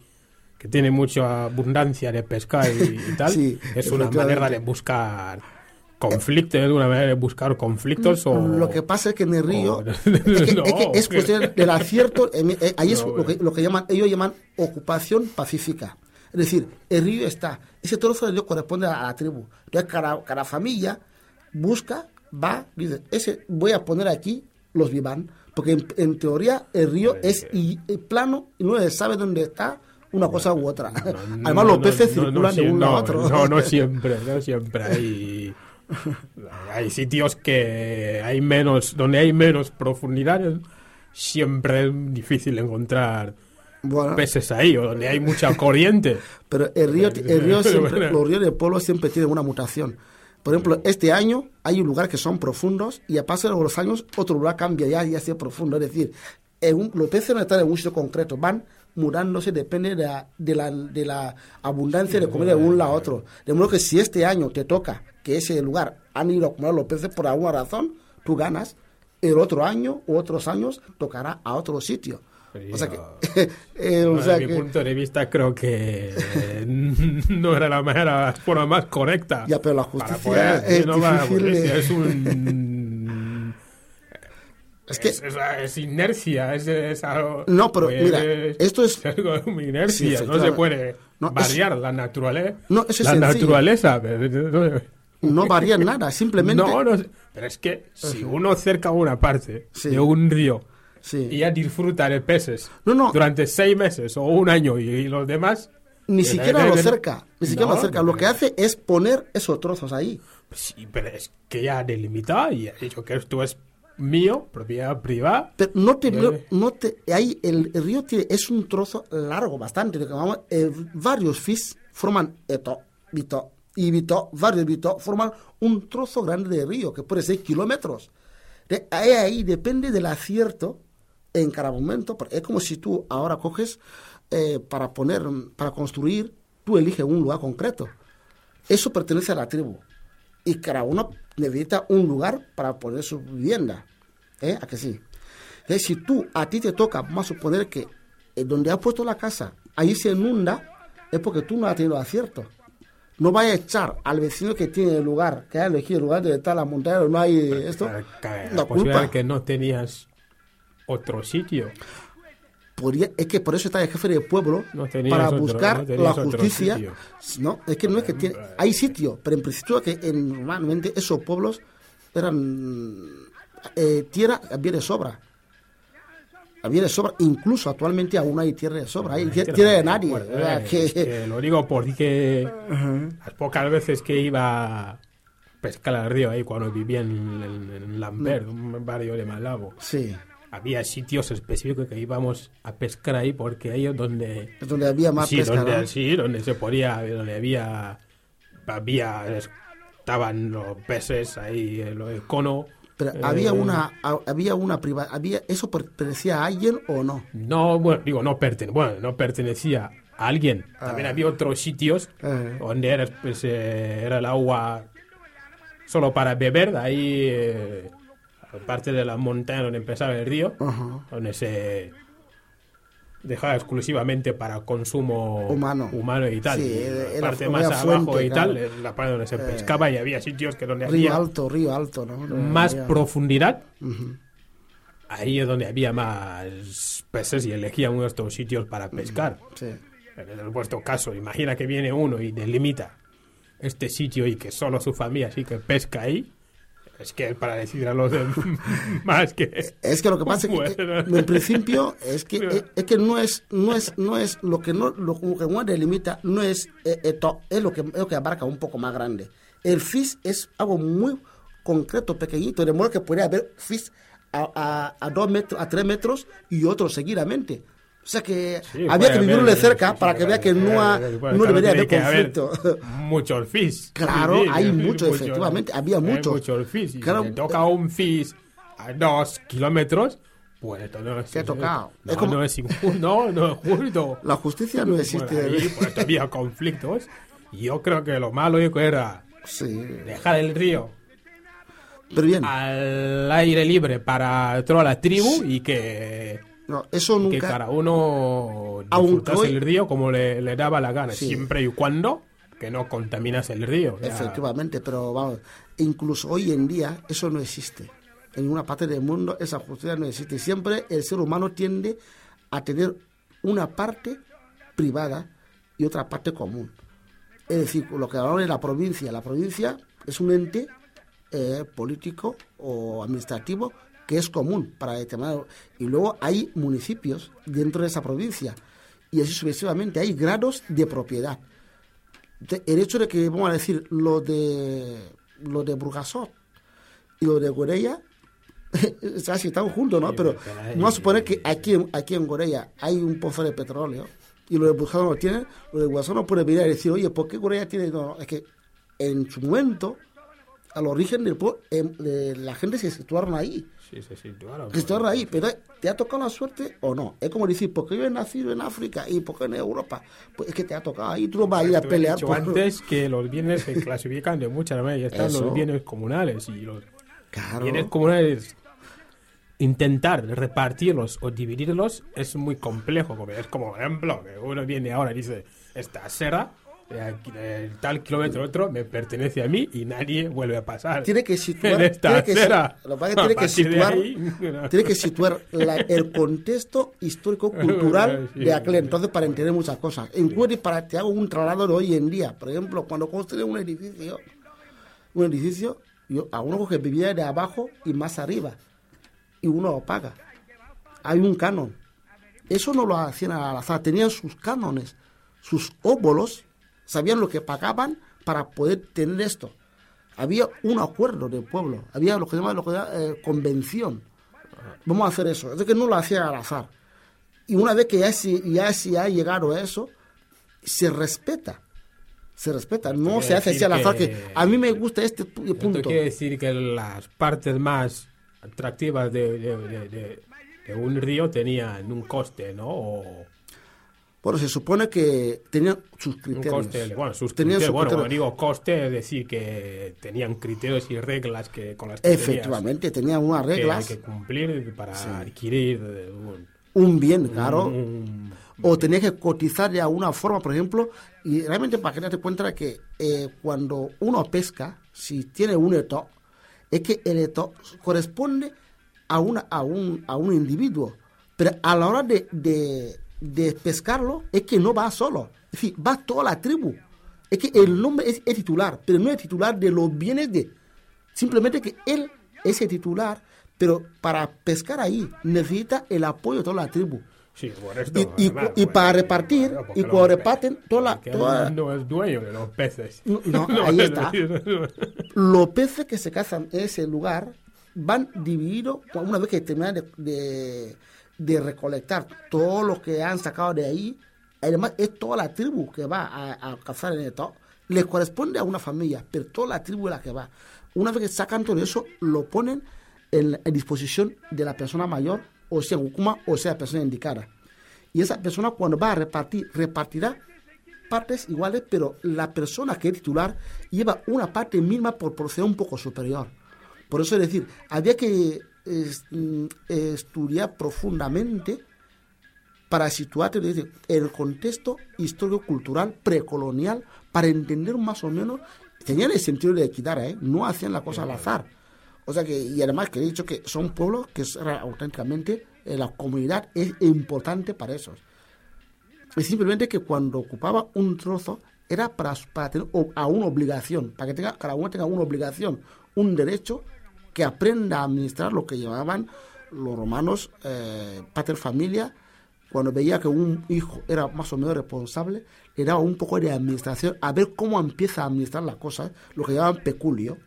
que tiene mucha abundancia de pescar y, y tal Sí, es una manera de buscar conflictos es una manera de buscar conflictos o Lo que pasa es que en el río o- es, que, No, es que es que- cuestión del acierto, eh, ahí es No, lo que, lo que llaman, ellos llaman ocupación pacífica. Es decir, el río está, ese trozo de río corresponde a la tribu. Entonces cada, cada familia busca, va, dice, ese voy a poner aquí los vivan, porque en, en teoría el río es y- y plano y no se sabe dónde está una cosa u otra. no, Además los peces no, circulan de un lado a no, otro. No, no siempre, no siempre. Hay, hay sitios que hay menos, donde hay menos profundidad, siempre es difícil encontrar Bueno, peces ahí, donde hay mucha corriente. Pero el río, el río siempre, los ríos del pueblo siempre tienen una mutación. Por ejemplo, este año hay un lugar que son profundos y a paso de los años otro lugar cambia ya y hace profundo. Es decir, en un- los peces no están en un sitio concreto, van mudándose, depende de la, de la, de la abundancia de comer de un lado a otro. De modo que si este año te toca que ese lugar han ido a comer los peces por alguna razón, tú ganas. El otro año u otros años tocará a otro sitio. O sea que, eh, o sea Desde mi que- punto de vista, creo que eh, no era la manera, la forma más correcta. Ya, pero la para justicia poder- es no va- difícil de- justicia es un. Es que- es, es- es inercia, es, algo. No, pero pues, mira, esto es- algo Sí, inercia, no se puede No, variar la naturaleza. No, eso es la sencillo. naturaleza. no varía nada, simplemente. No, no, pero es que si uno cerca una parte Sí. de un río Sí. y ya disfruta de peces No, no. durante seis meses o un año y, y los demás. Ni siquiera lo cerca, ni siquiera no, lo cerca. Lo que hace es poner esos trozos ahí. Sí, pero es que ya ha delimitado y ha dicho que esto es mío, propiedad privada. Pero no te, no, no te, ahí el, el río tiene, es un trozo largo bastante, lo que llamamos, eh, varios fis forman esto, vito, y vito, varios vito, forman un trozo grande de río, que puede ser kilómetros. De ahí, ahí depende del acierto en cada momento, es como si tú ahora coges eh, para poner, para construir, tú eliges un lugar concreto. Eso pertenece a la tribu. Y cada uno necesita un lugar para poner su vivienda. ¿Eh? ¿A que sí? Eh, si tú, a ti te toca, vamos a suponer que eh, donde has puesto la casa, ahí se inunda, es porque tú no has tenido acierto. No vaya a echar al vecino que tiene el lugar, que ha elegido el lugar donde está la montaña, no hay esto. La, la La posibilidad culpa. que no tenías otro sitio. Podría- es que por eso está el jefe del pueblo No para otro- buscar no la justicia. No, es que no es que tiene, hay sitio, pero en principio que en- normalmente esos pueblos eran eh, tierra había de sobra. Había de sobra, incluso actualmente aún hay tierra de sobra, hay tie- tierra de nadie. Bueno, o sea, eh, que- es que lo digo porque las pocas veces que iba a pescar al río ahí cuando vivía en, en- en Lambert, un barrio de Malabo, sí, había sitios específicos que íbamos a pescar ahí porque ahí es donde es donde había más sí, pesca. donde, ¿no? sí, donde se podía, donde había, había, estaban los peces ahí, eh, del cono. Pero eh, había una, ha- había una privada, había, ¿eso pertenecía a alguien o no? No, bueno, digo, no, pertene bueno, no pertenecía a alguien. También había otros sitios Ah. donde era, pues, eh, era el agua solo para beber, ahí, eh, parte de la montaña donde empezaba el río, Ajá. donde se dejaba exclusivamente para consumo Humano. humano y tal. Sí, la parte más abajo fuente, y claro. tal, la parte donde se pescaba y había sitios que donde Río había alto, río alto, ¿no? más Había- profundidad. Ahí es donde había más peces y elegían uno de estos sitios para pescar. Sí. En el vuestro caso, imagina que viene uno y delimita este sitio y que solo su familia sí que pesca ahí. Es que para decir a los demás que... Es que lo que pasa es que, en principio es que es, es que no es no es no es lo que no lo, que uno delimita no es eh, esto, es lo que es lo que abarca un poco más grande. El FIS es algo muy concreto, pequeñito, de modo que podría haber FIS a, a, a dos metros, a tres metros y otros seguidamente. O sea que Sí, había que vivirlo de haber, cerca sí, para que vea que no, ha- haber, no debería haber conflicto. mucho fis. Claro, Sí, hay sí, mucho, efectivamente, había hay mucho. mucho fis. Claro, si te toca un fis a dos kilómetros, pues esto no es... Te ha tocado. No, Es como- no es injusto, no, no es justo. La justicia no existe. Bueno, ahí, pues, había conflictos. Y yo creo que lo malo era dejar el río Pero bien, al aire libre para toda la tribu y que, no, eso que nunca cada uno disfrutase hoy- el río como le, le daba la gana, Sí. siempre y cuando que no contaminas el río. Efectivamente, pero vamos, incluso hoy en día eso no existe. En ninguna parte del mundo esa justicia no existe. Siempre el ser humano tiende a tener una parte privada y otra parte común. Es decir, lo que hablamos de la provincia. La provincia es un ente eh, político o administrativo que es común para determinado. Y luego hay municipios dentro de esa provincia. Y así sucesivamente hay grados de propiedad. El hecho de que, vamos a decir, lo de lo de Burgasot y lo de Gorella, o sea, si están juntos, ¿no? Pero vamos a suponer que aquí, en- aquí en Gorella hay un pozo de petróleo y lo de Burgasot no lo tienen, lo de Burgasot no puede venir a decir, oye, ¿por qué Gorella tiene...? No, es que en su momento, al origen del pueblo, em, la gente se situaron ahí. Sí, sí, sí, claro. Situaron ahí, pero ¿te ha tocado la suerte o no? Es como decir, ¿por qué yo he nacido en África y por qué en Europa? Pues es que te ha tocado ahí, tú no vas a ir a pelear por... antes que los bienes se clasifican de muchas maneras. Están Eso. los bienes comunales y los Claro. bienes comunales. Intentar repartirlos o dividirlos es muy complejo. Porque es como, por ejemplo, que uno viene ahora y dice: Esta serra, de aquí- de tal kilómetro otro, me pertenece a mí y nadie vuelve a pasar. tiene que situar, esta tiene que, lo que tiene que situar, ahí, tiene que situar la- el contexto histórico cultural Sí. de aquel entonces para entender muchas cosas. Incluso para te hago un traslado de hoy en día. Por ejemplo, cuando construyen un edificio, un edificio, yo, a uno que vivía de abajo y más arriba, y uno lo paga. Hay un canon. Eso no lo hacían al azar, tenían sus cánones, sus óbolos, sabían lo que pagaban para poder tener esto. Había un acuerdo del pueblo, había lo que se llama, lo que se llama, eh, convención. Vamos a hacer eso. Es que no lo hacía al azar. Y una vez que ya se, ya se ha llegado a eso, se respeta. Se respeta, no se hace así al azar que a mí me gusta este pu- Esto punto. quiere decir que las partes más atractivas de, de- de- de- de un río tenían un coste, ¿no? O Bueno, se supone que tenían sus criterios. coste, bueno, sus Tenían criterios, sus bueno, criterios. cuando digo coste, es decir, que tenían criterios y reglas que con las que Efectivamente, tenían unas que hay reglas, que cumplir para adquirir eh, un, un bien, claro. un- o tenías que cotizar de alguna forma, por ejemplo, y realmente para que te cuenta que eh, cuando uno pesca, si tiene un eto, es que el eto corresponde a, una, a, un, a un individuo, pero a la hora de, de, de pescarlo es que no va solo, es decir, va toda la tribu. Es que el nombre es, es titular, pero no es titular de los bienes de... Simplemente que él es el titular, pero para pescar ahí necesita el apoyo de toda la tribu. Sí, por esto, Y, y- además, y bueno, para repartir, claro, y cuando reparten, toda la, no es dueño de los peces. No, no, ahí está. los peces que se cazan en ese lugar van divididos una vez que terminan de, de- de recolectar todo lo que han sacado de ahí. Además, es toda la tribu que va a, a cazar en esto. Les corresponde a una familia, pero toda la tribu es la que va. Una vez que sacan todo eso, lo ponen en, en disposición de la persona mayor, o sea, Gukuma, o sea, la persona indicada. Y esa persona, cuando va a repartir, repartirá partes iguales, pero la persona que es titular lleva una parte mínima por proceder un poco superior. Por eso es decir, había que es, mm, estudiar profundamente para situarte en el contexto histórico-cultural precolonial para entender más o menos, tenían el sentido de equidad, ¿eh? no hacían la cosa al azar. O sea que, y además que he dicho que son pueblos que es- auténticamente eh, la comunidad es importante para esos. Es simplemente que cuando ocupaba un trozo era para, para tener o- a una obligación, para que tenga, cada uno tenga una obligación, un derecho que aprenda a administrar lo que llamaban los romanos eh, familia. Cuando veía que un hijo era más o menos responsable, le daba un poco de administración a ver cómo empieza a administrar las cosas, lo que llamaban peculio.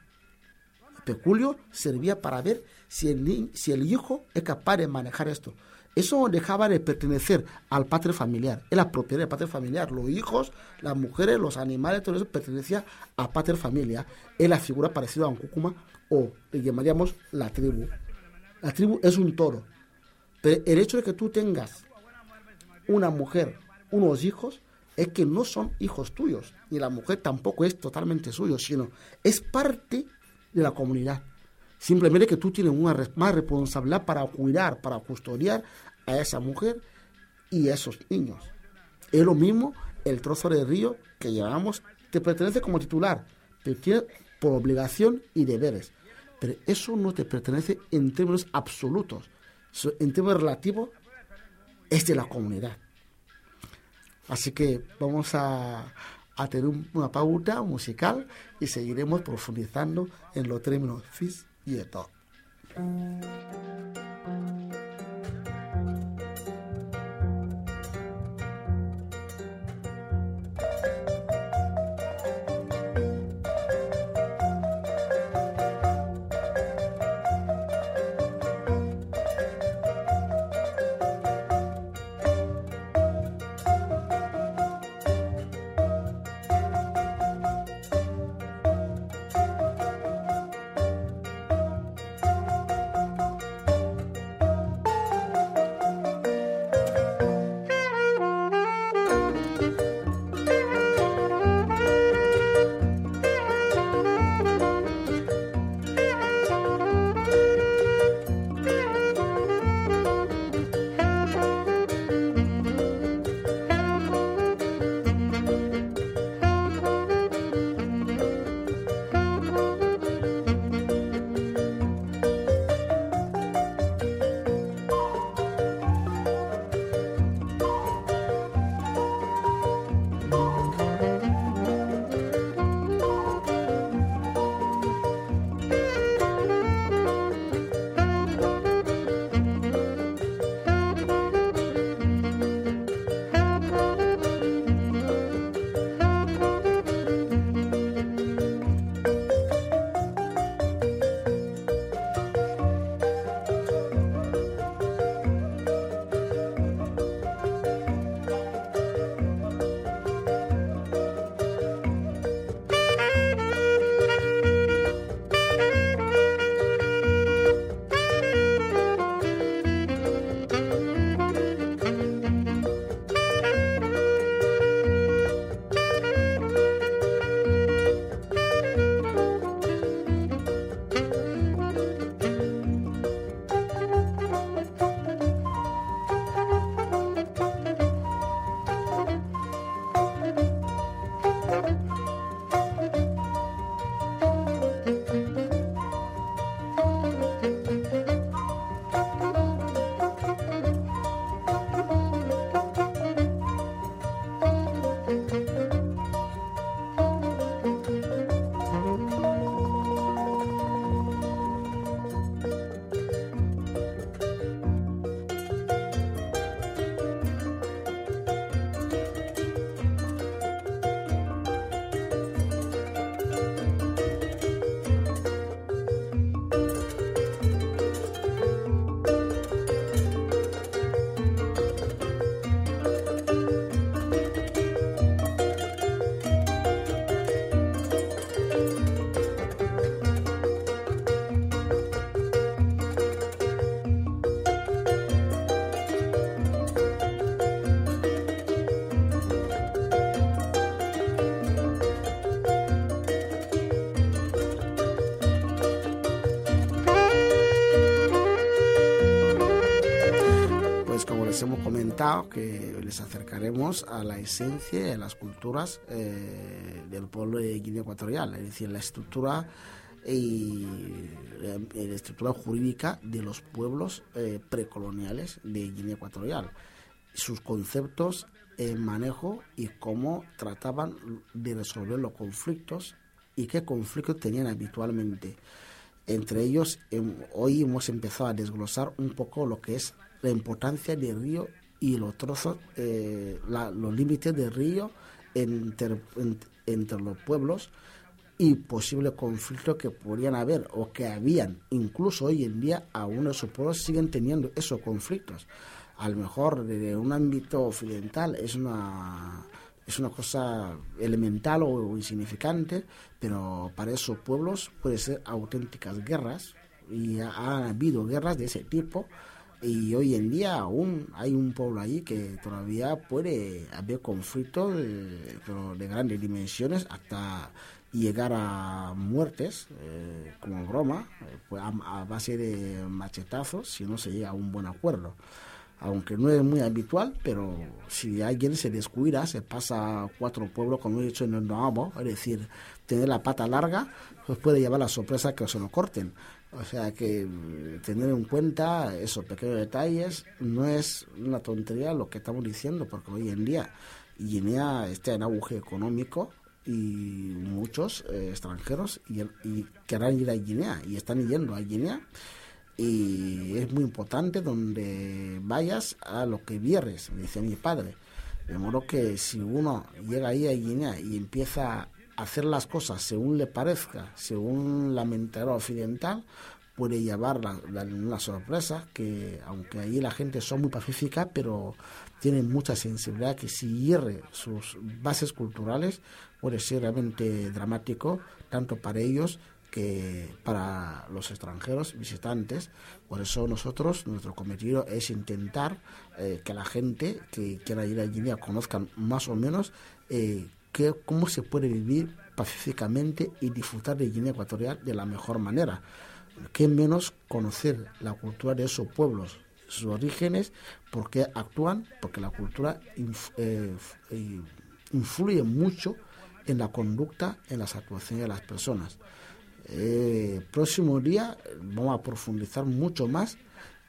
Peculio servía para ver si el, si el hijo es capaz de manejar esto. Eso dejaba de pertenecer al padre familiar, es la propiedad del padre familiar. Los hijos, las mujeres, los animales, todo eso pertenecía a padre familia. Es la figura parecida a un cúcuma o le llamaríamos la tribu. La tribu es un toro. Pero el hecho de que tú tengas una mujer, unos hijos, es que no son hijos tuyos. Y la mujer tampoco es totalmente suyo, sino es parte de la comunidad. Simplemente que tú tienes una más responsabilidad para cuidar, para custodiar a esa mujer y a esos niños. Es lo mismo el trozo de río que llevamos, te pertenece como titular, te tiene por obligación y deberes. Pero eso no te pertenece en términos absolutos. En términos relativos, es de la comunidad. Así que vamos a, a tener un- una pauta musical y seguiremos profundizando en los términos fis y eto. Que les acercaremos a la esencia a las culturas eh, del pueblo de Guinea Ecuatorial, es decir, la estructura y la, estructura jurídica de los pueblos eh, precoloniales de Guinea Ecuatorial, sus conceptos, el manejo y cómo trataban de resolver los conflictos y qué conflictos tenían habitualmente. Entre ellos, em, hoy hemos empezado a desglosar un poco lo que es la importancia del río y los trozos, eh, los límites del río entre, entre los pueblos y posibles conflictos que podrían haber o que habían. Incluso hoy en día aún esos pueblos siguen teniendo esos conflictos. A lo mejor desde un ámbito occidental es una es una cosa elemental o insignificante, pero para esos pueblos puede ser auténticas guerras y ha habido guerras de ese tipo y hoy en día aún hay un pueblo allí que todavía puede haber conflictos de, de grandes dimensiones hasta llegar a muertes eh, como broma eh, pues a, base de machetazos si no se llega a un buen acuerdo. Aunque no es muy habitual pero si alguien se descuida se pasa a cuatro pueblos como he dicho en el Noamo es decir tener la pata larga pues puede llevar la sorpresa que se lo corten o sea que mm, tener en cuenta esos pequeños detalles no es una tontería lo que estamos diciendo, porque hoy en día Guinea está en auge económico y muchos eh, extranjeros y, querrán ir a Guinea y están yendo a Guinea y es muy importante donde vayas a lo que vieres, me dice mi padre. De modo que si uno llega ahí a Guinea y empieza hacer las cosas según le parezca, según la mentalidad occidental, puede llevar la, una sorpresa, que aunque allí la gente son muy pacífica, pero tienen mucha sensibilidad, que si hierre sus bases culturales puede ser realmente dramático, tanto para ellos que para los extranjeros visitantes. Por eso nosotros, nuestro cometido es intentar eh, que la gente que quiera ir a Guinea conozcan más o menos eh, cómo se puede vivir pacíficamente y disfrutar de Guinea Ecuatorial de la mejor manera. ¿Qué menos conocer la cultura de esos pueblos, sus orígenes, por qué actúan? Porque la cultura eh, eh, influye mucho en la conducta, en las actuaciones de las personas. Eh, próximo día vamos a profundizar mucho más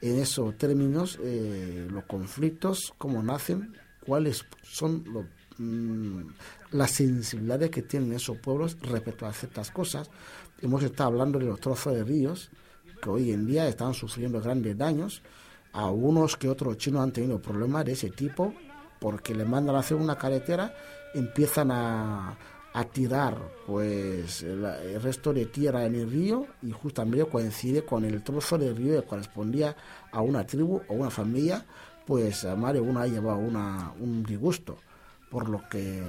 en esos términos, eh, los conflictos, cómo nacen, cuáles son los Mm, las sensibilidades que tienen esos pueblos respecto a ciertas cosas. Hemos estado hablando de los trozos de ríos que hoy en día están sufriendo grandes daños. Algunos que otros chinos han tenido problemas de ese tipo porque le mandan a hacer una carretera, empiezan a, a tirar pues el, resto de tierra en el río y justamente coincide con el trozo de río que correspondía a una tribu o una familia, pues a de uno ha llevado una, un disgusto por lo que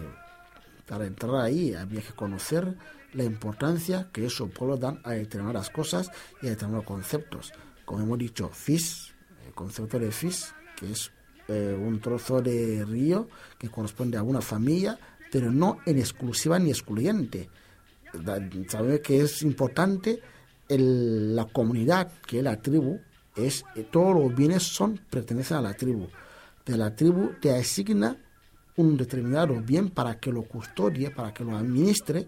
para entrar ahí había que conocer la importancia que esos pueblos dan a determinadas cosas y a determinados conceptos. Como hemos dicho, FIS, el concepto de FIS, que es eh, un trozo de río que corresponde a una familia, pero no en exclusiva ni excluyente. Sabemos que es importante la comunidad, que es la tribu, es eh, todos los bienes son pertenecen a la tribu. De la tribu te asigna un determinado bien para que lo custodie, para que lo administre,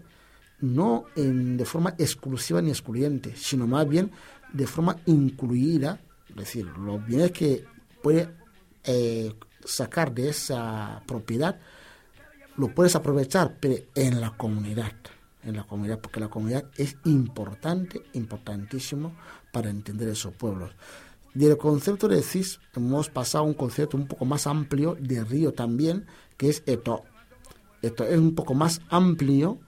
no en, de forma exclusiva ni excluyente, sino más bien de forma incluida, es decir, los bienes que puede eh, sacar de esa propiedad, lo puedes aprovechar, pero en la comunidad, en la comunidad, porque la comunidad es importante, importantísimo para entender esos pueblos. Del concepto de CIS hemos pasado a un concepto un poco más amplio de río también, que es esto. Esto es un poco más amplio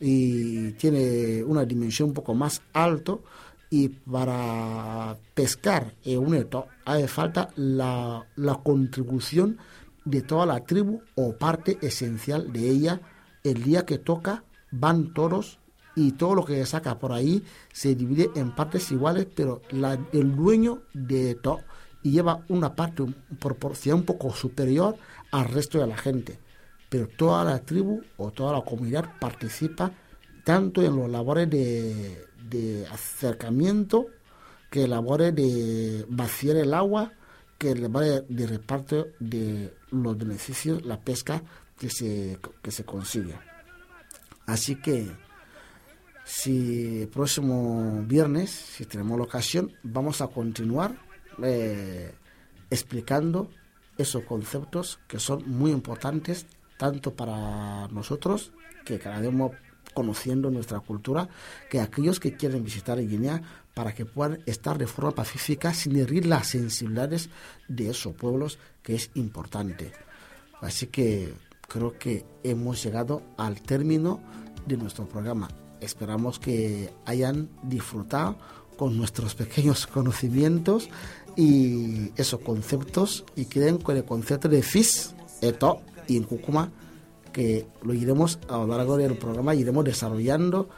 y tiene una dimensión un poco más alto y para pescar en un eto hace falta la, la contribución de toda la tribu o parte esencial de ella el día que toca van todos y todo lo que se saca por ahí se divide en partes iguales, pero el dueño de y lleva una parte, proporción un poco superior al resto de la gente. Pero toda la tribu o toda la comunidad participa tanto en los labores de, de acercamiento que labores de vaciar el agua que vaya de reparto de los beneficios, la pesca que se, que se consigue. Así que si el próximo viernes, si tenemos la ocasión, vamos a continuar eh, explicando esos conceptos que son muy importantes tanto para nosotros, que vez conociendo nuestra cultura, que aquellos que quieren visitar Guinea para que puedan estar de forma pacífica sin herir las sensibilidades de esos pueblos, que es importante. Así que creo que hemos llegado al término de nuestro programa. Esperamos que hayan disfrutado con nuestros pequeños conocimientos y esos conceptos y creen con el concepto de FIS, ETO y en Cucuma que lo iremos a lo largo del programa, iremos desarrollando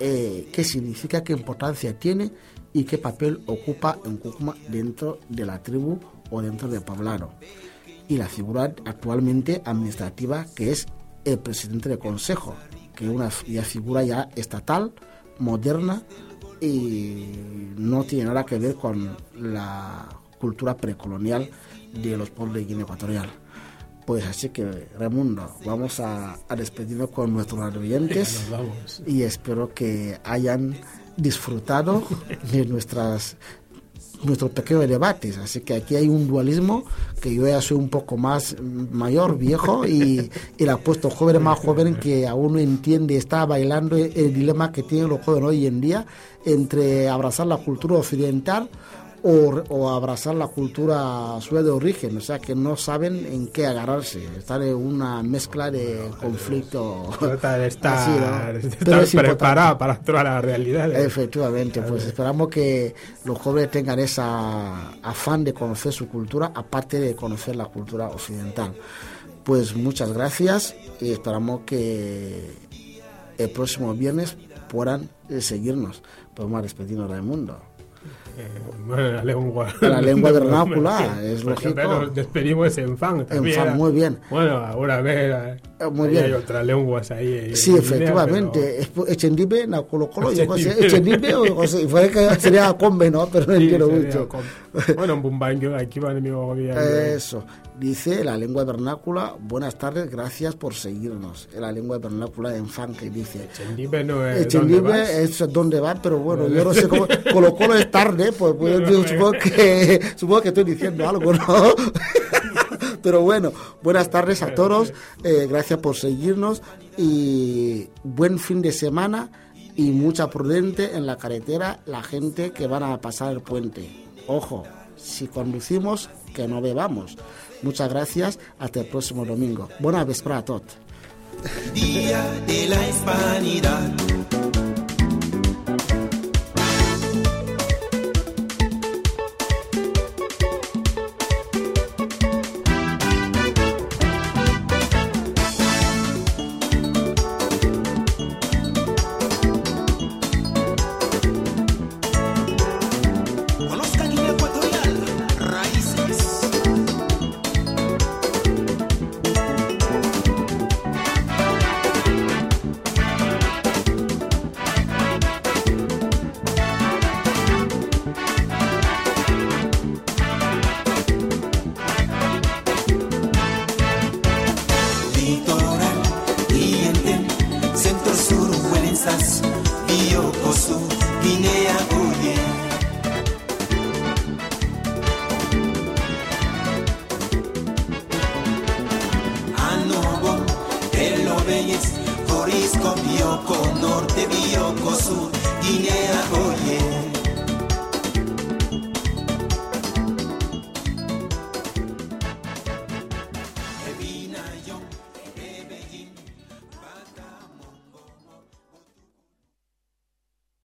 eh, qué significa, qué importancia tiene y qué papel ocupa en Cucuma dentro de la tribu o dentro del poblado. Y la figura actualmente administrativa que es el presidente del consejo, que es una figura ya estatal, moderna y no tiene nada que ver con la cultura precolonial de los pueblos de Guinea Ecuatorial. Pues así que, Raimundo, vamos a, despedirnos con nuestros oyentes y espero que hayan disfrutado de nuestras nuestros pequeños debates. Así que aquí hay un dualismo que yo ya soy un poco más mayor, viejo, y, y el apuesto joven más joven que aún no entiende, está bailando el dilema que tienen los jóvenes hoy en día entre abrazar la cultura occidental o, abrazar la cultura suya de origen, o sea que no saben en qué agarrarse, están en una mezcla de conflicto. Trata de estar, preparado para toda la realidad. Efectivamente, pues esperamos que los jóvenes tengan esa afán de conocer su cultura, aparte de conocer la cultura occidental. Pues muchas gracias y esperamos que el próximo viernes puedan seguirnos. Podemos despedirnos del mundo. Eh, la lengua. La lengua vernácula, es lógico. Nos despedimos en fan. En fan, muy bien. Bueno, ahora a ver, muy bien. hay otras lenguas ahí. Sí, efectivamente. Pero... Echendibe, na Colo Colo, Echendibe, o fue que sería Combe, ¿no? Pero no entiendo mucho. Bueno, en Bumbango, aquí va mi gobierno. Eso. Dice la lengua vernácula, buenas tardes, gracias por seguirnos. La lengua vernácula en fan que dice. Echendibe no es. Echendibe es donde va, pero bueno, yo no sé cómo. Colo Colo es tarde, pues, pues supongo que, supongo que estoy diciendo algo, ¿no? Pero bueno, buenas tardes a todos, eh, gracias por seguirnos y buen fin de semana y mucha prudente en la carretera la gente que van a pasar el puente. Ojo, si conducimos, que no bebamos. Muchas gracias, hasta el próximo domingo. Buena vesprada a todos. Día de la Hispanidad.